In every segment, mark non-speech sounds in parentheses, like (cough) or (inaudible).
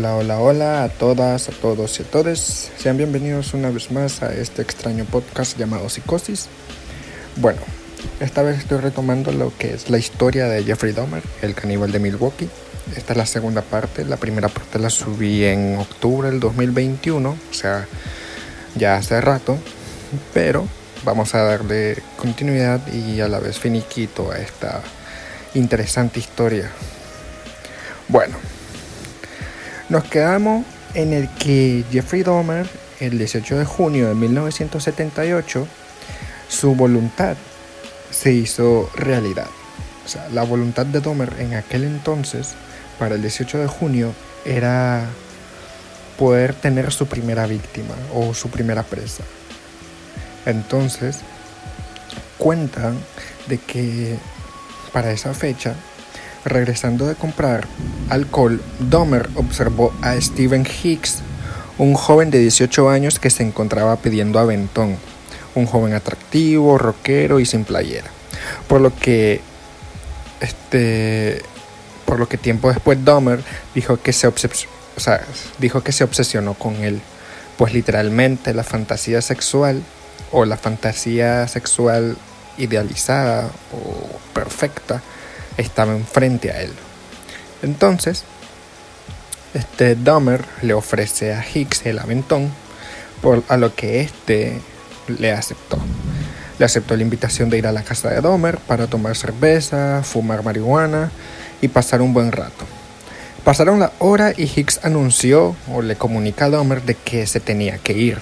Hola, hola, hola a todas, a todos y a todos. Sean bienvenidos una vez más a este extraño podcast llamado Psicosis. Bueno, esta vez estoy retomando lo que es la historia de Jeffrey Dahmer, el caníbal de Milwaukee. Esta es la segunda parte. La primera parte la subí en octubre del 2021, o sea, ya hace rato. Pero vamos a darle continuidad y a la vez finiquito a esta interesante historia. Bueno, nos quedamos en el que Jeffrey Dahmer, el 18 de junio de 1978, su voluntad se hizo realidad. O sea, la voluntad de Dahmer en aquel entonces, para el 18 de junio, era poder tener su primera víctima o su primera presa. Entonces, cuentan de que para esa fecha Regresando de comprar alcohol, Dahmer observó a Steven Hicks, un joven de 18 años que se encontraba pidiendo aventón, un joven atractivo, rockero y sin playera. Por lo que este por lo que tiempo después Dahmer dijo que se o sea, dijo que se obsesionó con él, pues literalmente la fantasía sexual o la fantasía sexual idealizada o perfecta estaba enfrente a él. Entonces, este Dahmer le ofrece a Hicks el aventón, por, a lo que este le aceptó. Le aceptó la invitación de ir a la casa de Dahmer para tomar cerveza, fumar marihuana y pasar un buen rato. Pasaron la hora y Hicks anunció o le comunica a Dahmer de que se tenía que ir,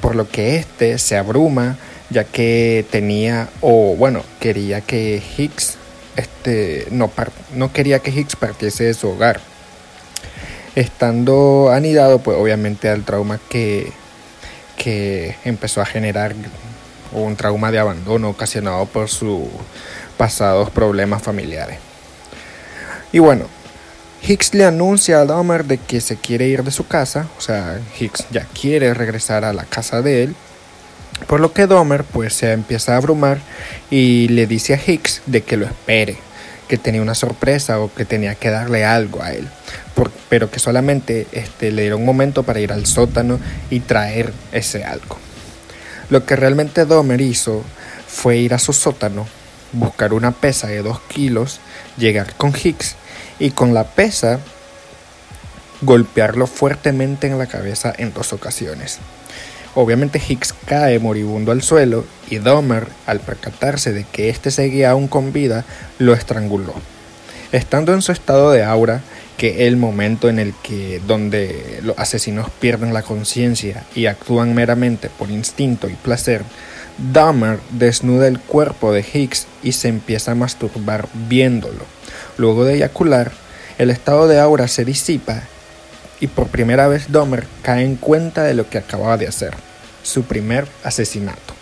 por lo que este se abruma ya que tenía o bueno, quería que Hicks este, no, no quería que Hicks partiese de su hogar. Estando anidado, pues obviamente al trauma que, que empezó a generar un trauma de abandono ocasionado por sus pasados problemas familiares. Y bueno, Hicks le anuncia a Dahmer de que se quiere ir de su casa, o sea, Hicks ya quiere regresar a la casa de él por lo que Dahmer pues se empieza a abrumar y le dice a Hicks de que lo espere, que tenía una sorpresa o que tenía que darle algo a él, pero que solamente este, le diera un momento para ir al sótano y traer ese algo. Lo que realmente Dahmer hizo fue ir a su sótano, buscar una pesa de 2 kilos, llegar con Hicks y con la pesa golpearlo fuertemente en la cabeza en dos ocasiones. Obviamente Hicks cae moribundo al suelo y Dahmer, al percatarse de que éste seguía aún con vida, lo estranguló. Estando en su estado de aura, que el momento en el que donde los asesinos pierden la conciencia y actúan meramente por instinto y placer, Dahmer desnuda el cuerpo de Hicks y se empieza a masturbar viéndolo. Luego de eyacular, el estado de aura se disipa y por primera vez Dahmer cae en cuenta de lo que acababa de hacer, su primer asesinato.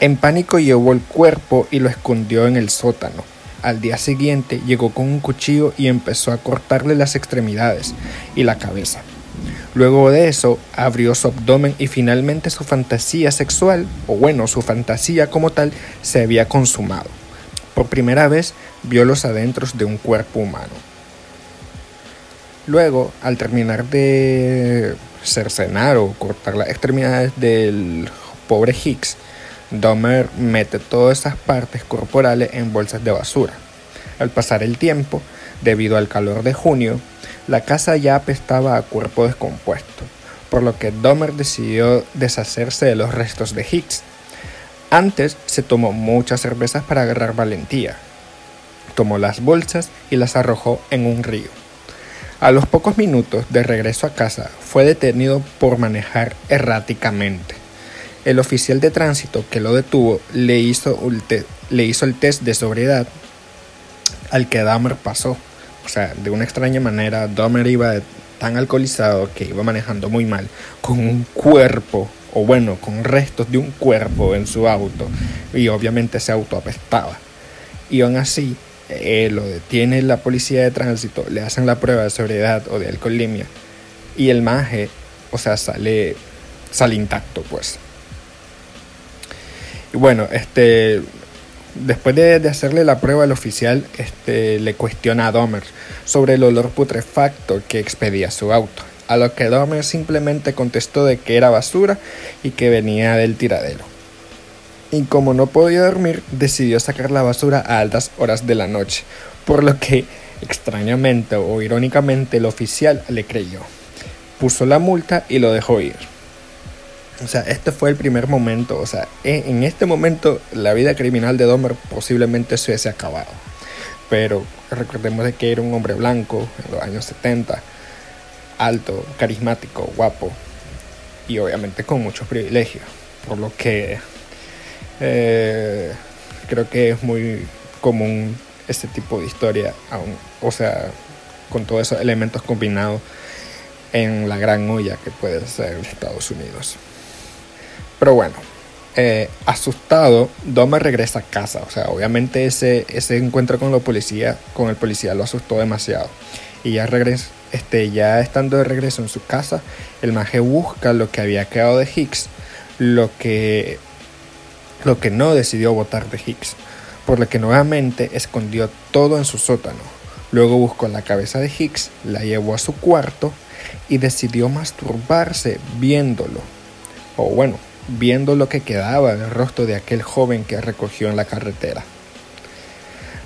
En pánico llevó el cuerpo y lo escondió en el sótano. Al día siguiente llegó con un cuchillo y empezó a cortarle las extremidades y la cabeza. Luego de eso, abrió su abdomen y finalmente su fantasía sexual, o bueno, su fantasía como tal, se había consumado. Por primera vez vio los adentros de un cuerpo humano. Luego, al terminar de cercenar o cortar las extremidades del pobre Hicks, Dahmer mete todas esas partes corporales en bolsas de basura. Al pasar el tiempo, debido al calor de junio, la casa ya apestaba a cuerpo descompuesto, por lo que Dahmer decidió deshacerse de los restos de Hicks. Antes se tomó muchas cervezas para agarrar valentía. Tomó las bolsas y las arrojó en un río. A los pocos minutos de regreso a casa fue detenido por manejar erráticamente. El oficial de tránsito que lo detuvo le hizo, el test de sobriedad al que Dahmer pasó. O sea, de una extraña manera, Dahmer iba tan alcoholizado que iba manejando muy mal, con un cuerpo, o bueno, con restos de un cuerpo en su auto, y obviamente ese auto apestaba. Y aún así, eh, lo detiene la policía de tránsito, le hacen la prueba de sobriedad o de alcoholemia y el maje, o sea, sale, intacto, pues. Y bueno, este, después de, hacerle la prueba al oficial, este, le cuestiona a Dahmer sobre el olor putrefacto que expedía su auto, a lo que Dahmer simplemente contestó de que era basura y que venía del tiradero. Y como no podía dormir, decidió sacar la basura a altas horas de la noche, por lo que, extrañamente o irónicamente, el oficial le creyó. Puso la multa y lo dejó ir. O sea, este fue el primer momento, o sea, en este momento la vida criminal de Dahmer posiblemente se hubiese acabado. Pero recordemos de que era un hombre blanco en los años 70, alto, carismático, guapo y obviamente con muchos privilegios. Por lo que eh, creo que es muy común este tipo de historia, o sea, con todos esos elementos combinados en la gran olla que puede ser Estados Unidos. Pero bueno, eh, asustado, Dahmer regresa a casa. O sea, obviamente ese, ese encuentro con, la policía, con el policía lo asustó demasiado. Y ya, regresa, este, ya estando de regreso en su casa, el maje busca lo que había quedado de Hicks, lo que, lo que no decidió votar de Hicks, por lo que nuevamente escondió todo en su sótano. Luego buscó la cabeza de Hicks, la llevó a su cuarto y decidió masturbarse viéndolo. O bueno, viendo lo que quedaba del rostro de aquel joven que recogió en la carretera.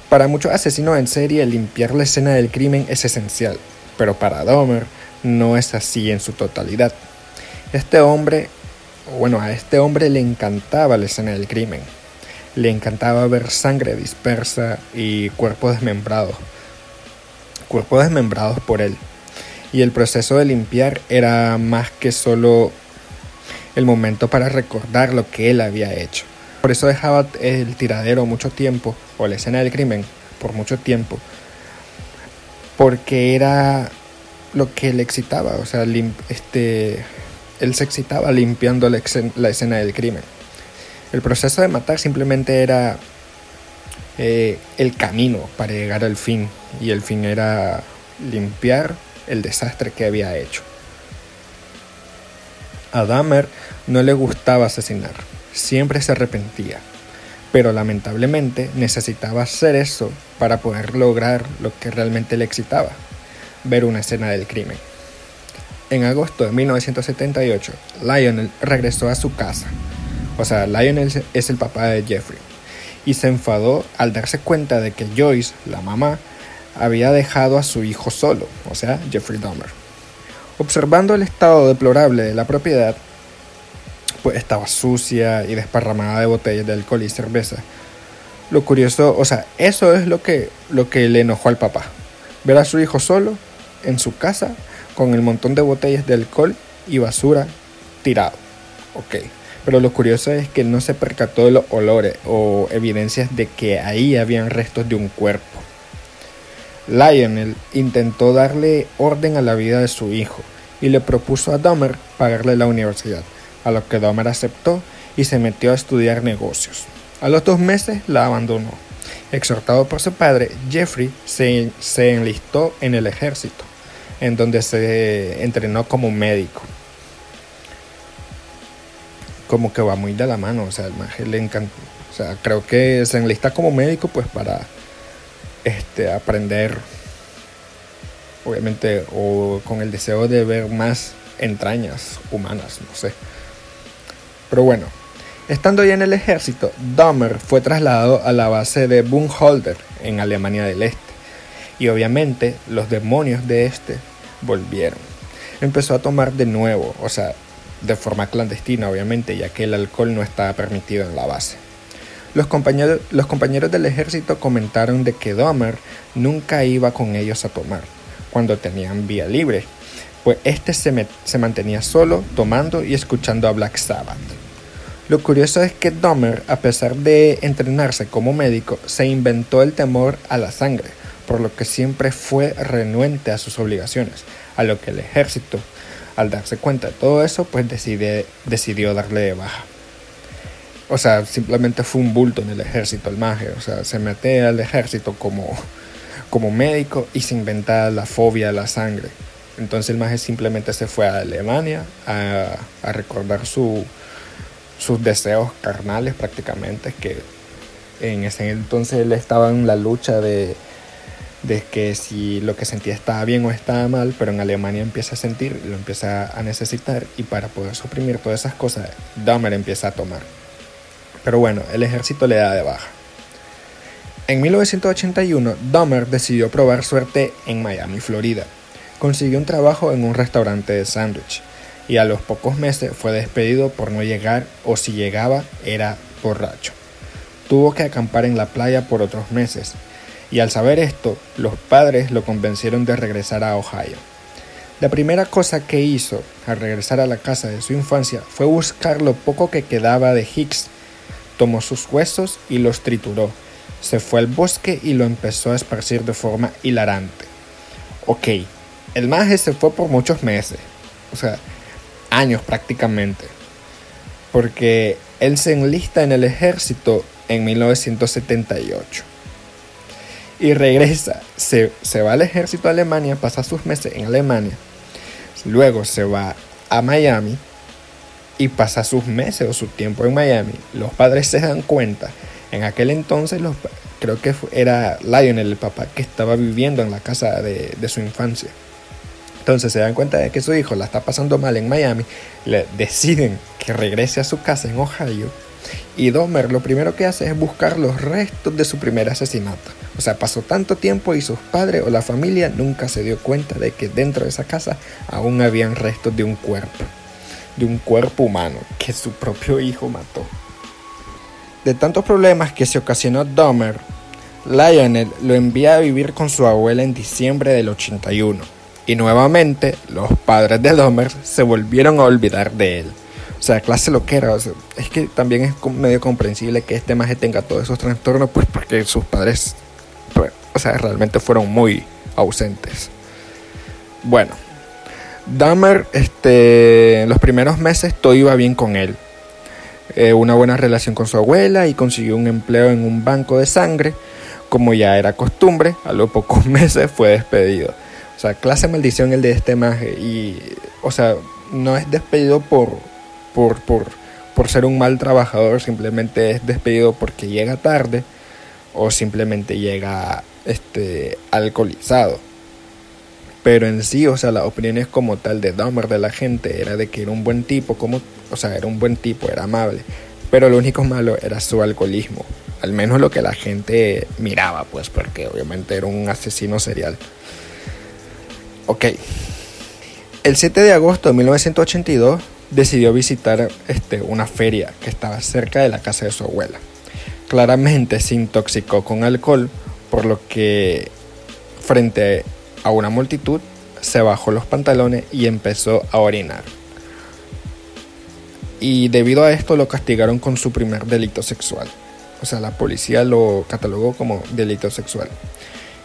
Para muchos asesinos en serie, limpiar la escena del crimen es esencial, pero para Dahmer no es así en su totalidad. Este hombre, bueno, a este hombre le encantaba la escena del crimen. Le encantaba ver sangre dispersa y cuerpos desmembrados. Cuerpos desmembrados por él. Y el proceso de limpiar era más que solo el momento para recordar lo que él había hecho. Por eso dejaba el tiradero mucho tiempo, o la escena del crimen, por mucho tiempo, porque era lo que le excitaba, o sea, este, él se excitaba limpiando la, escena del crimen. El proceso de matar simplemente era eh, el camino para llegar al fin, y el fin era limpiar el desastre que había hecho. A Dahmer no le gustaba asesinar, siempre se arrepentía, pero lamentablemente necesitaba hacer eso para poder lograr lo que realmente le excitaba, ver una escena del crimen. En agosto de 1978, Lionel regresó a su casa. O sea, Lionel es el papá de Jeffrey. Y se enfadó al darse cuenta de que Joyce, la mamá, había dejado a su hijo solo, o sea, Jeffrey Dahmer. Observando el estado deplorable de la propiedad, pues estaba sucia y desparramada de botellas de alcohol y cerveza. Lo curioso, o sea, eso es lo que, lo que le enojó al papá. Ver a su hijo solo en su casa con el montón de botellas de alcohol y basura tirado. Ok. Pero lo curioso es que no se percató de los olores o evidencias de que ahí habían restos de un cuerpo. Lionel intentó darle orden a la vida de su hijo y le propuso a Dahmer pagarle la universidad, a lo que Dahmer aceptó y se metió a estudiar negocios. A los dos meses la abandonó. Exhortado por su padre, Jeffrey se, se enlistó en el ejército, en donde se entrenó como médico. Como que va muy de la mano, o sea, el le encanta. O sea, creo que se enlista como médico pues para este, aprender, obviamente, o con el deseo de ver más entrañas humanas, no sé. Pero bueno, estando ya en el ejército, Dahmer fue trasladado a la base de Bunholder en Alemania del Este. Y obviamente los demonios de este volvieron. Empezó a tomar de nuevo, o sea, de forma clandestina obviamente, ya que el alcohol no estaba permitido en la base. Los compañeros, los compañeros del ejército comentaron de que Dahmer nunca iba con ellos a tomar cuando tenían vía libre, pues este se, mantenía solo tomando y escuchando a Black Sabbath. Lo curioso es que Dahmer, a pesar de entrenarse como médico, se inventó el temor a la sangre, por lo que siempre fue renuente a sus obligaciones, a lo que el ejército, al darse cuenta de todo eso, pues decidió darle de baja. O sea, simplemente fue un bulto en el ejército el maje. O sea, se mete al ejército como, como médico y se inventa la fobia a la sangre. Entonces el maje simplemente se fue a Alemania a, a recordar su, sus deseos carnales prácticamente, que en ese entonces él estaba en la lucha de, de que si lo que sentía estaba bien o estaba mal, pero en Alemania empieza a sentir, lo empieza a necesitar y para poder suprimir todas esas cosas, Dahmer empieza a tomar. Pero bueno, el ejército le da de baja. En 1981, Dahmer decidió probar suerte en Miami, Florida. Consiguió un trabajo en un restaurante de sándwich y a los pocos meses fue despedido por no llegar o si llegaba era borracho. Tuvo que acampar en la playa por otros meses y al saber esto, los padres lo convencieron de regresar a Ohio. La primera cosa que hizo al regresar a la casa de su infancia fue buscar lo poco que quedaba de Hicks. Tomó sus huesos y los trituró. Se fue al bosque y lo empezó a esparcir de forma hilarante. Ok, el maje se fue por muchos meses, o sea, años prácticamente, porque él se enlista en el ejército en 1978 y regresa. Se, va al ejército de Alemania, pasa sus meses en Alemania. Luego se va a Miami y pasa sus meses o su tiempo en Miami. Los padres se dan cuenta. En aquel entonces los, creo que era Lionel, el papá, que estaba viviendo en la casa de, de su infancia. Entonces se dan cuenta de que su hijo la está pasando mal en Miami. Le deciden que regrese a su casa en Ohio y Domer lo primero que hace es buscar los restos de su primer asesinato. O sea, pasó tanto tiempo y sus padres o la familia nunca se dio cuenta de que dentro de esa casa aún habían restos de un cuerpo. De un cuerpo humano que su propio hijo mató. De tantos problemas que se ocasionó Dahmer, Lionel lo envía a vivir con su abuela en diciembre del 81. Y nuevamente los padres de Dahmer se volvieron a olvidar de él. O sea, clase lo que era. es que también es medio comprensible que este maje tenga todos esos trastornos, pues porque sus padres, pues, o sea, realmente fueron muy ausentes. Bueno, Dahmer, este, los primeros meses todo iba bien con él. Eh, una buena relación con su abuela y consiguió un empleo en un banco de sangre. Como ya era costumbre, a los pocos (laughs) meses fue despedido. O sea, clase maldición el de este maje. Y, o sea, no es despedido por, por, por, ser un mal trabajador, simplemente es despedido porque llega tarde o simplemente llega este, alcoholizado. Pero en sí, o sea, las opiniones como tal de Dahmer de la gente era de que era un buen tipo, como, o sea, era un buen tipo, era amable. Pero lo único malo era su alcoholismo. Al menos lo que la gente miraba, pues, porque obviamente era un asesino serial. Ok. El 7 de agosto de 1982 decidió visitar este, una feria que estaba cerca de la casa de su abuela. Claramente se intoxicó con alcohol, por lo que frente a una multitud se bajó los pantalones y empezó a orinar. Y debido a esto lo castigaron con su primer delito sexual. O sea, la policía lo catalogó como delito sexual.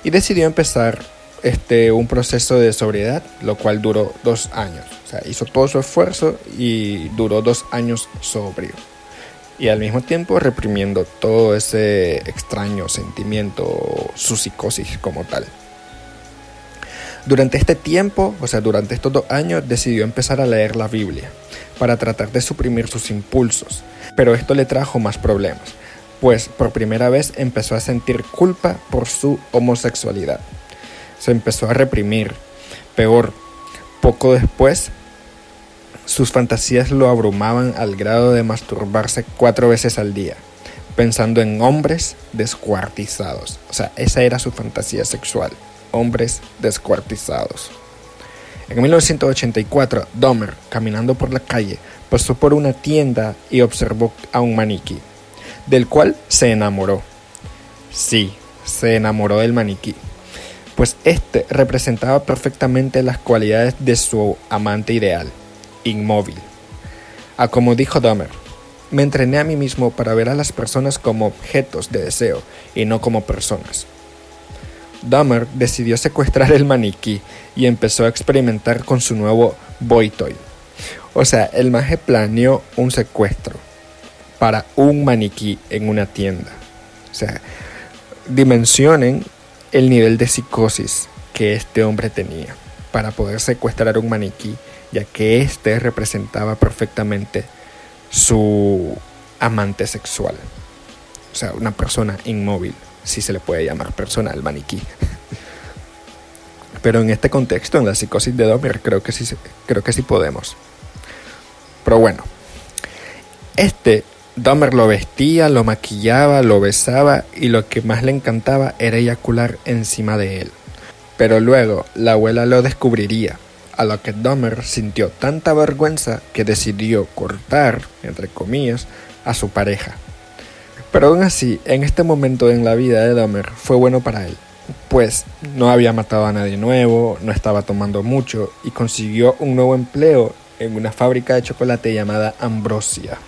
Y decidió empezar este, un proceso de sobriedad, lo cual duró dos años. O sea, hizo todo su esfuerzo y duró dos años sobrio. Y al mismo tiempo reprimiendo todo ese extraño sentimiento, su psicosis como tal. Durante este tiempo, o sea, durante estos dos años, decidió empezar a leer la Biblia para tratar de suprimir sus impulsos. Pero esto le trajo más problemas, pues por primera vez empezó a sentir culpa por su homosexualidad se empezó a reprimir. Peor, poco después, sus fantasías lo abrumaban al grado de masturbarse cuatro veces al día, pensando en hombres descuartizados. O sea, esa era su fantasía sexual, hombres descuartizados. En 1984, Dahmer, caminando por la calle, pasó por una tienda y observó a un maniquí, del cual se enamoró. Sí, se enamoró del maniquí pues este representaba perfectamente las cualidades de su amante ideal, inmóvil. A como dijo Dahmer, me entrené a mí mismo para ver a las personas como objetos de deseo y no como personas. Dahmer decidió secuestrar el maniquí y empezó a experimentar con su nuevo boy toy. O sea, el maje planeó un secuestro para un maniquí en una tienda. O sea, dimensionen el nivel de psicosis que este hombre tenía para poder secuestrar un maniquí, ya que éste representaba perfectamente su amante sexual. O sea, una persona inmóvil, si se le puede llamar persona al maniquí. Pero en este contexto, en la psicosis de Dahmer, creo que sí, creo que sí podemos. Pero bueno, este Dahmer lo vestía, lo maquillaba, lo besaba y lo que más le encantaba era eyacular encima de él. Pero luego la abuela lo descubriría, a lo que Dahmer sintió tanta vergüenza que decidió cortar, entre comillas, a su pareja. Pero aún así, en este momento en la vida de Dahmer fue bueno para él, pues no había matado a nadie nuevo, no estaba tomando mucho y consiguió un nuevo empleo en una fábrica de chocolate llamada Ambrosia.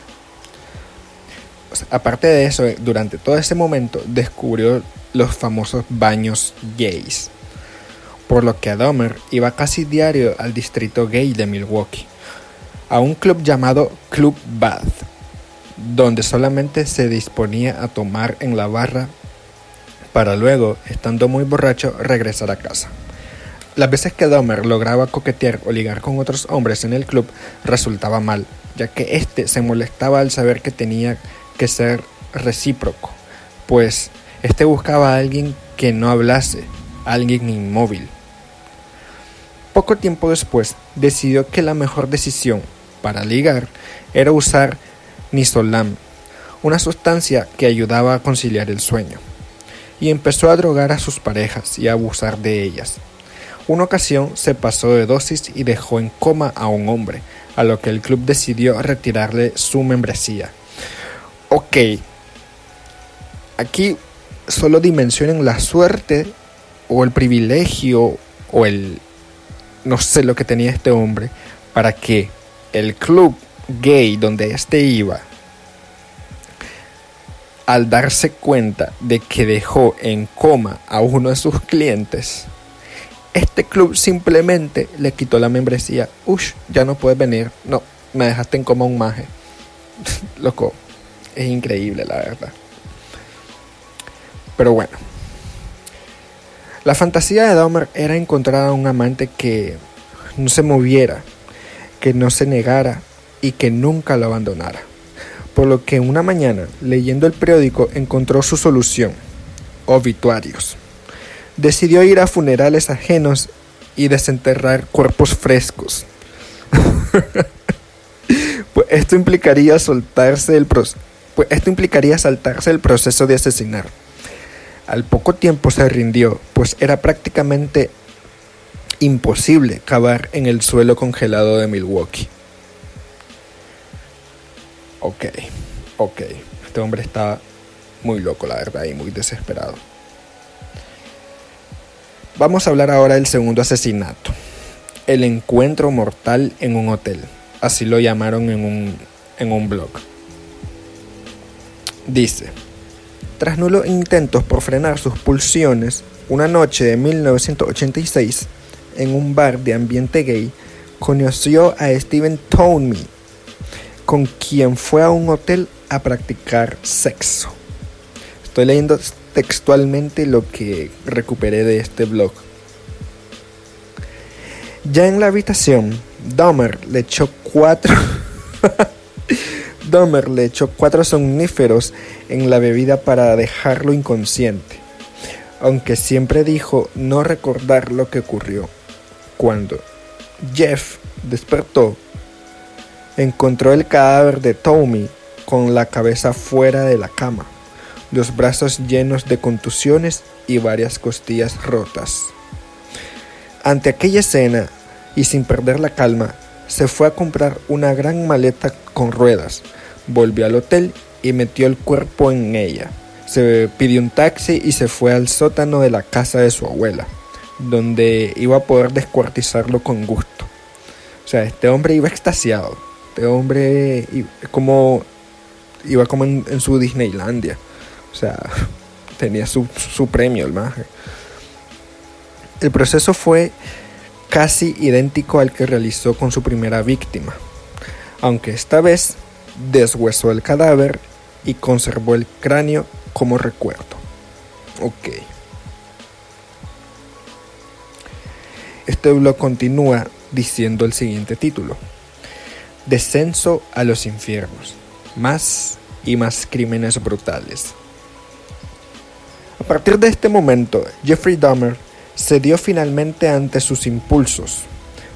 Aparte de eso, durante todo ese momento descubrió los famosos baños gays, por lo que Dahmer iba casi diario al distrito gay de Milwaukee, a un club llamado Club Bath, donde solamente se disponía a tomar en la barra para luego, estando muy borracho, regresar a casa. Las veces que Dahmer lograba coquetear o ligar con otros hombres en el club resultaba mal, ya que éste se molestaba al saber que tenía que ser recíproco, pues éste buscaba a alguien que no hablase, alguien inmóvil. Poco tiempo después decidió que la mejor decisión para ligar era usar Nisolam, una sustancia que ayudaba a conciliar el sueño, y empezó a drogar a sus parejas y a abusar de ellas. Una ocasión se pasó de dosis y dejó en coma a un hombre, a lo que el club decidió retirarle su membresía. Ok, aquí solo dimensionen la suerte o el privilegio o el no sé lo que tenía este hombre para que el club gay donde éste iba al darse cuenta de que dejó en coma a uno de sus clientes este club simplemente le quitó la membresía. Ush, ya no puedes venir. No, me dejaste en coma un maje. (laughs) Loco, es increíble la verdad. Pero bueno. La fantasía de Dahmer era encontrar a un amante que no se moviera, que no se negara y que nunca lo abandonara. Por lo que una mañana, leyendo el periódico, encontró su solución. Obituarios decidió ir a funerales ajenos y desenterrar cuerpos frescos. (laughs) pues esto implicaría soltarse el pues esto implicaría saltarse el proceso de asesinar. Al poco tiempo se rindió, pues era prácticamente imposible cavar en el suelo congelado de Milwaukee. Ok, ok. Este hombre está muy loco, la verdad, y muy desesperado. Vamos a hablar ahora del segundo asesinato, el encuentro mortal en un hotel, así lo llamaron en un, en un blog. Dice, tras nulos intentos por frenar sus pulsiones, una noche de 1986, en un bar de ambiente gay, conoció a Steven Toney, con quien fue a un hotel a practicar sexo. Estoy leyendo textualmente lo que recuperé de este blog. Ya en la habitación, Dahmer le echó cuatro. (laughs) (laughs) Dahmer le echó cuatro somníferos en la bebida para dejarlo inconsciente, aunque siempre dijo no recordar lo que ocurrió. Cuando Jeff despertó, encontró el cadáver de Tommy con la cabeza fuera de la cama los brazos llenos de contusiones y varias costillas rotas. Ante aquella escena, y sin perder la calma, se fue a comprar una gran maleta con ruedas, volvió al hotel y metió el cuerpo en ella. Se pidió un taxi y se fue al sótano de la casa de su abuela, donde iba a poder descuartizarlo con gusto. O sea, este hombre iba extasiado. Este hombre como iba como en, en su Disneylandia. O sea, (laughs) tenía su, premio el maje. El proceso fue casi idéntico al que realizó con su primera víctima, aunque esta vez deshuesó el cadáver y conservó el cráneo como recuerdo. Ok. Este blog continúa diciendo el siguiente título. Descenso a los infiernos. Más y más crímenes brutales. A partir de este momento, Jeffrey Dahmer cedió finalmente ante sus impulsos.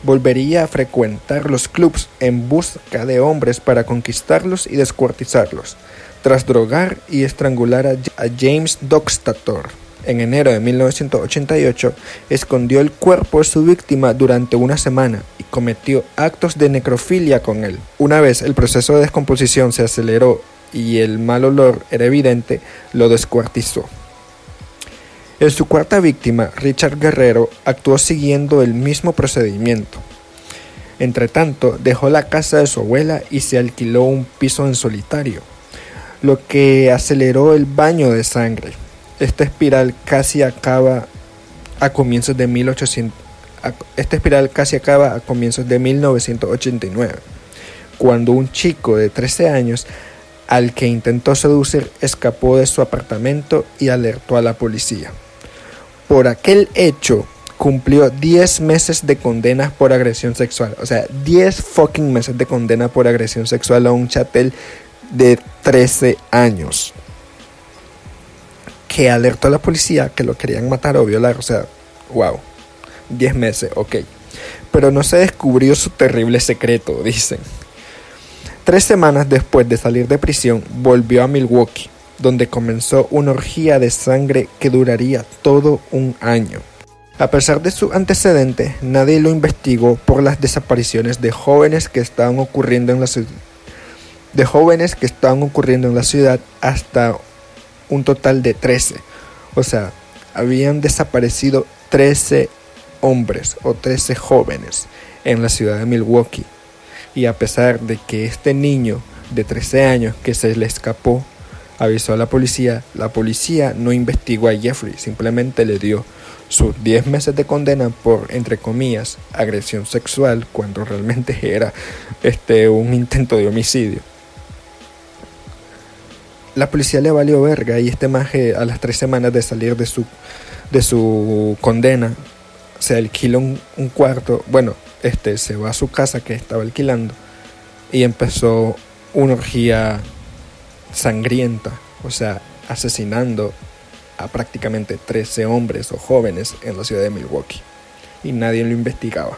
Volvería a frecuentar los clubs en busca de hombres para conquistarlos y descuartizarlos, tras drogar y estrangular a, James Dockstator. En enero de 1988 escondió el cuerpo de su víctima durante una semana y cometió actos de necrofilia con él. Una vez el proceso de descomposición se aceleró y el mal olor era evidente, lo descuartizó. En su cuarta víctima, Richard Guerrero actuó siguiendo el mismo procedimiento. Entretanto, dejó la casa de su abuela y se alquiló un piso en solitario, lo que aceleró el baño de sangre. Esta espiral casi acaba a comienzos de 1800 esta espiral casi acaba a comienzos de 1989, cuando un chico de 13 años al que intentó seducir escapó de su apartamento y alertó a la policía. Por aquel hecho, cumplió 10 meses de condena por agresión sexual. O sea, 10 fucking meses de condena por agresión sexual a un chatel de 13 años. Que alertó a la policía que lo querían matar o violar. O sea, wow. 10 meses, ok. Pero no se descubrió su terrible secreto, (laughs) dicen. Tres semanas después de salir de prisión, volvió a Milwaukee donde comenzó una orgía de sangre que duraría todo un año. A pesar de su antecedente, nadie lo investigó por las desapariciones de jóvenes que estaban ocurriendo en la ciudad de jóvenes que estaban ocurriendo en la ciudad hasta un total de 13. O sea, habían desaparecido 13 hombres o 13 jóvenes en la ciudad de Milwaukee. Y a pesar de que este niño de 13 años que se le escapó avisó a la policía, la policía no investigó a Jeffrey, simplemente le dio sus 10 meses de condena por, entre comillas, agresión sexual, cuando realmente (laughs) era este, un intento de homicidio. La policía le valió verga y este maje a las tres semanas de salir de su, de su condena se alquiló un, un cuarto, bueno, este se va a su casa que estaba alquilando y empezó una orgía sangrienta, o sea, asesinando a prácticamente 13 hombres o jóvenes en la ciudad de Milwaukee. Y nadie lo investigaba.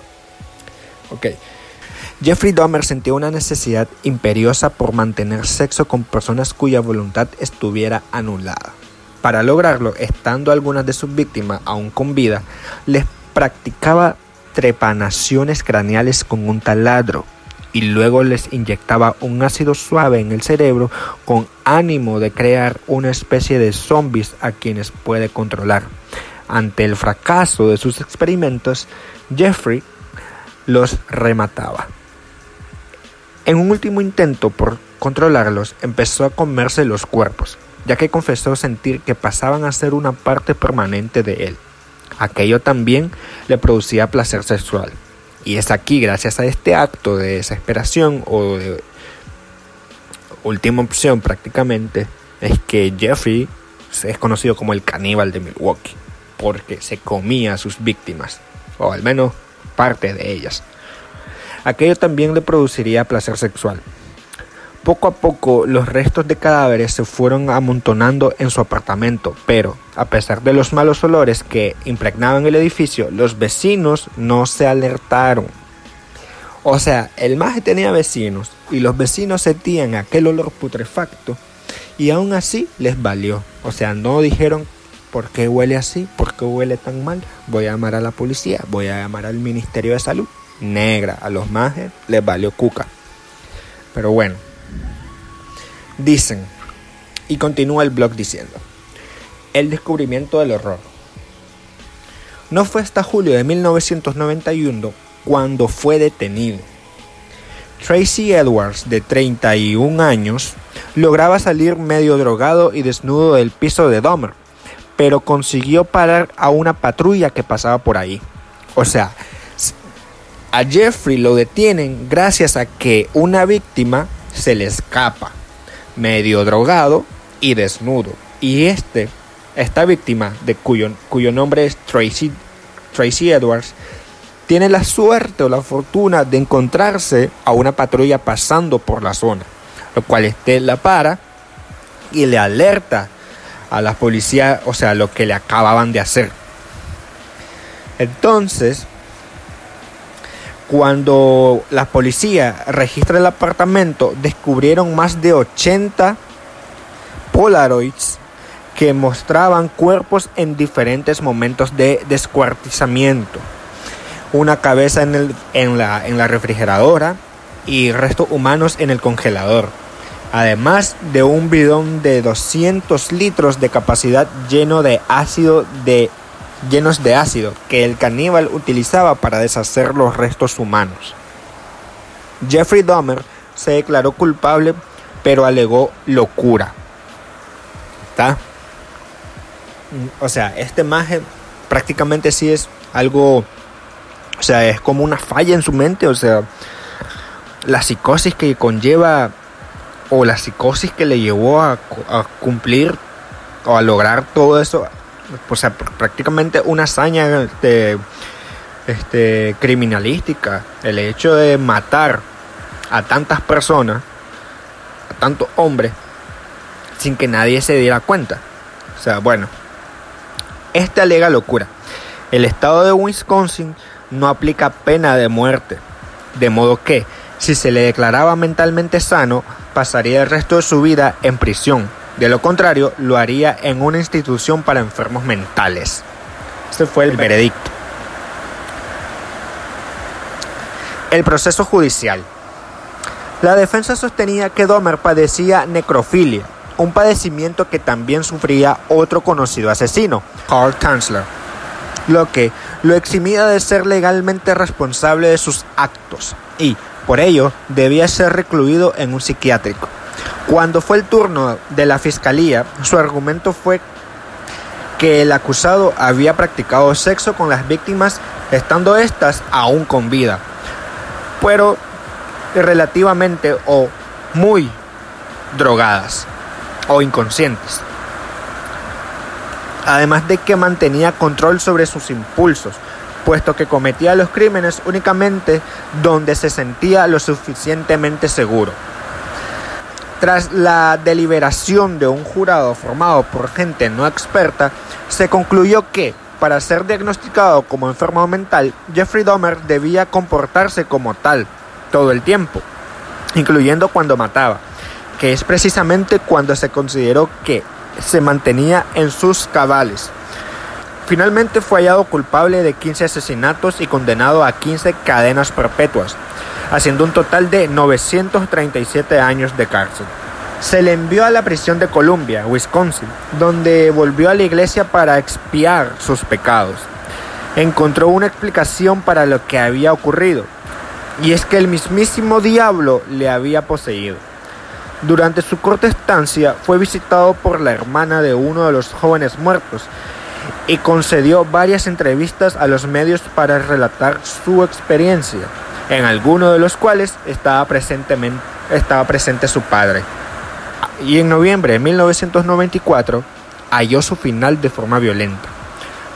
Ok. Jeffrey Dahmer sentía una necesidad imperiosa por mantener sexo con personas cuya voluntad estuviera anulada. Para lograrlo, estando algunas de sus víctimas aún con vida, les practicaba trepanaciones craneales con un taladro y luego les inyectaba un ácido suave en el cerebro con ánimo de crear una especie de zombies a quienes puede controlar. Ante el fracaso de sus experimentos, Jeffrey los remataba. En un último intento por controlarlos, empezó a comerse los cuerpos, ya que confesó sentir que pasaban a ser una parte permanente de él. Aquello también le producía placer sexual. Y es aquí, gracias a este acto de desesperación o de última opción prácticamente, es que Jeffrey es conocido como el caníbal de Milwaukee, porque se comía a sus víctimas, o al menos parte de ellas. Aquello también le produciría placer sexual, poco a poco los restos de cadáveres se fueron amontonando en su apartamento, pero a pesar de los malos olores que impregnaban el edificio, los vecinos no se alertaron. O sea, el maje tenía vecinos y los vecinos sentían aquel olor putrefacto y aún así les valió. O sea, no dijeron por qué huele así, por qué huele tan mal, voy a llamar a la policía, voy a llamar al Ministerio de Salud. Negra, a los majes les valió cuca. Pero bueno, Dicen, y continúa el blog diciendo, el descubrimiento del horror. No fue hasta julio de 1991 cuando fue detenido. Tracy Edwards, de 31 años, lograba salir medio drogado y desnudo del piso de Dahmer, pero consiguió parar a una patrulla que pasaba por ahí. O sea, a Jeffrey lo detienen gracias a que una víctima se le escapa medio drogado y desnudo. Y este, esta víctima, de cuyo, cuyo nombre es Tracy, Tracy Edwards, tiene la suerte o la fortuna de encontrarse a una patrulla pasando por la zona, lo cual este la para y le alerta a la policía, o sea, lo que le acababan de hacer. Entonces, cuando la policía registra el apartamento, descubrieron más de 80 Polaroids que mostraban cuerpos en diferentes momentos de descuartizamiento. Una cabeza en, la, en la refrigeradora y restos humanos en el congelador. Además de un bidón de 200 litros de capacidad lleno de ácido de llenos de ácido que el caníbal utilizaba para deshacer los restos humanos. Jeffrey Dahmer se declaró culpable, pero alegó locura. ¿Está? O sea, este maje prácticamente sí es algo, o sea, es como una falla en su mente, o sea, la psicosis que conlleva o la psicosis que le llevó a cumplir o a lograr todo eso pues, prácticamente una hazaña de, este, criminalística. El hecho de matar a tantas personas, a tantos hombres, sin que nadie se diera cuenta. O sea, bueno, este alega locura. El estado de Wisconsin no aplica pena de muerte, de modo que, si se le declaraba mentalmente sano, pasaría el resto de su vida en prisión de lo contrario, lo haría en una institución para enfermos mentales. Este fue el veredicto. El proceso judicial. La defensa sostenía que Domer padecía necrofilia, un padecimiento que también sufría otro conocido asesino, Carl Tanzler, lo que lo eximía de ser legalmente responsable de sus actos y, por ello, debía ser recluido en un psiquiátrico. Cuando fue el turno de la fiscalía, su argumento fue que el acusado había practicado sexo con las víctimas estando éstas aún con vida, pero relativamente o muy drogadas o inconscientes. Además de que mantenía control sobre sus impulsos, puesto que cometía los crímenes únicamente donde se sentía lo suficientemente seguro. Tras la deliberación de un jurado formado por gente no experta, se concluyó que, para ser diagnosticado como enfermo mental, Jeffrey Dahmer debía comportarse como tal todo el tiempo, incluyendo cuando mataba, que es precisamente cuando se consideró que se mantenía en sus cabales. Finalmente fue hallado culpable de 15 asesinatos y condenado a 15 cadenas perpetuas, haciendo un total de 937 años de cárcel. Se le envió a la prisión de Columbia, Wisconsin, donde volvió a la iglesia para expiar sus pecados. Encontró una explicación para lo que había ocurrido, y es que el mismísimo diablo le había poseído. Durante su corta estancia fue visitado por la hermana de uno de los jóvenes muertos y concedió varias entrevistas a los medios para relatar su experiencia en alguno de los cuales estaba, estaba presente su padre. Y en noviembre de 1994 halló su final de forma violenta.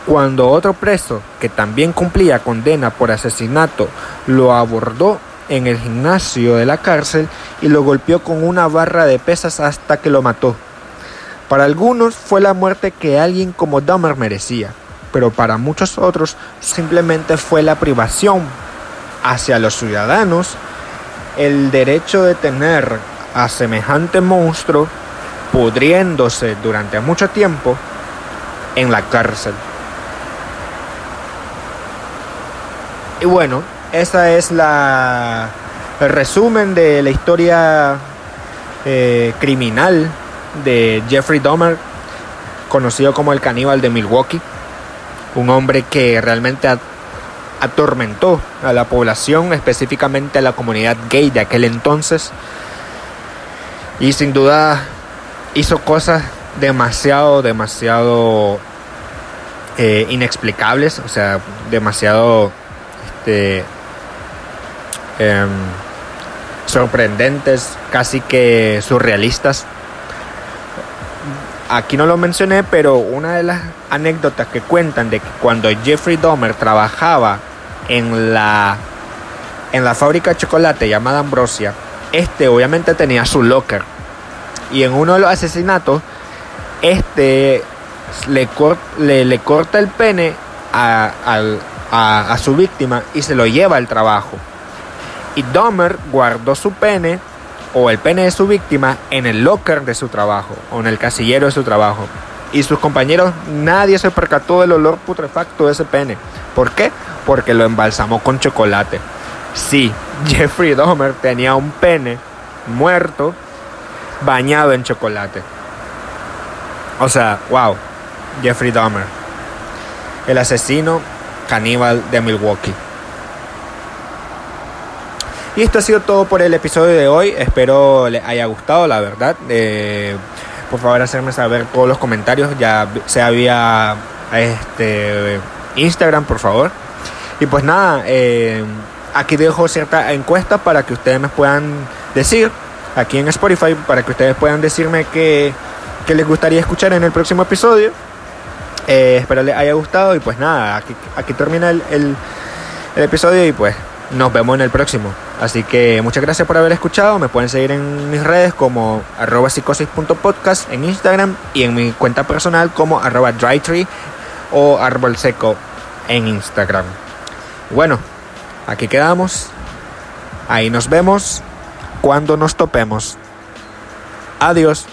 Cuando otro preso, que también cumplía condena por asesinato, lo abordó en el gimnasio de la cárcel y lo golpeó con una barra de pesas hasta que lo mató. Para algunos fue la muerte que alguien como Dahmer merecía, pero para muchos otros simplemente fue la privación hacia los ciudadanos el derecho de tener a semejante monstruo pudriéndose durante mucho tiempo en la cárcel. Y bueno, esa es la el resumen de la historia eh, criminal de Jeffrey Dahmer, conocido como el caníbal de Milwaukee, un hombre que realmente atormentó a la población, específicamente a la comunidad gay de aquel entonces. Y sin duda hizo cosas demasiado, demasiado eh, inexplicables, o sea, demasiado este, em, sorprendentes, casi que surrealistas. Aquí no lo mencioné, pero una de las anécdotas que cuentan de que cuando Jeffrey Dahmer trabajaba en la, en la fábrica de chocolate llamada Ambrosia, este obviamente tenía su locker. Y en uno de los asesinatos, este le, le, corta el pene a, a, su víctima y se lo lleva al trabajo. Y Dahmer guardó su pene o el pene de su víctima en el locker de su trabajo o en el casillero de su trabajo. Y sus compañeros, nadie se percató del olor putrefacto de ese pene. ¿Por qué? Porque lo embalsamó con chocolate. Sí, (laughs) Jeffrey Dahmer tenía un pene muerto bañado en chocolate. O sea, wow, Jeffrey Dahmer, el asesino caníbal de Milwaukee. Y esto ha sido todo por el episodio de hoy. Espero les haya gustado, la verdad. Eh, por favor, hacerme saber todos los comentarios, ya sea vía este, Instagram, por favor. Y pues nada, eh, aquí dejo cierta encuesta para que ustedes me puedan decir, aquí en Spotify, para que ustedes puedan decirme qué, les gustaría escuchar en el próximo episodio. Eh, espero les haya gustado y pues nada, aquí, aquí termina el, el, el episodio y pues nos vemos en el próximo. Así que muchas gracias por haber escuchado. Me pueden seguir en mis redes como arroba psicosis.podcast en Instagram y en mi cuenta personal como arroba drytree o árbol seco en Instagram. Bueno, aquí quedamos. Ahí nos vemos cuando nos topemos. Adiós.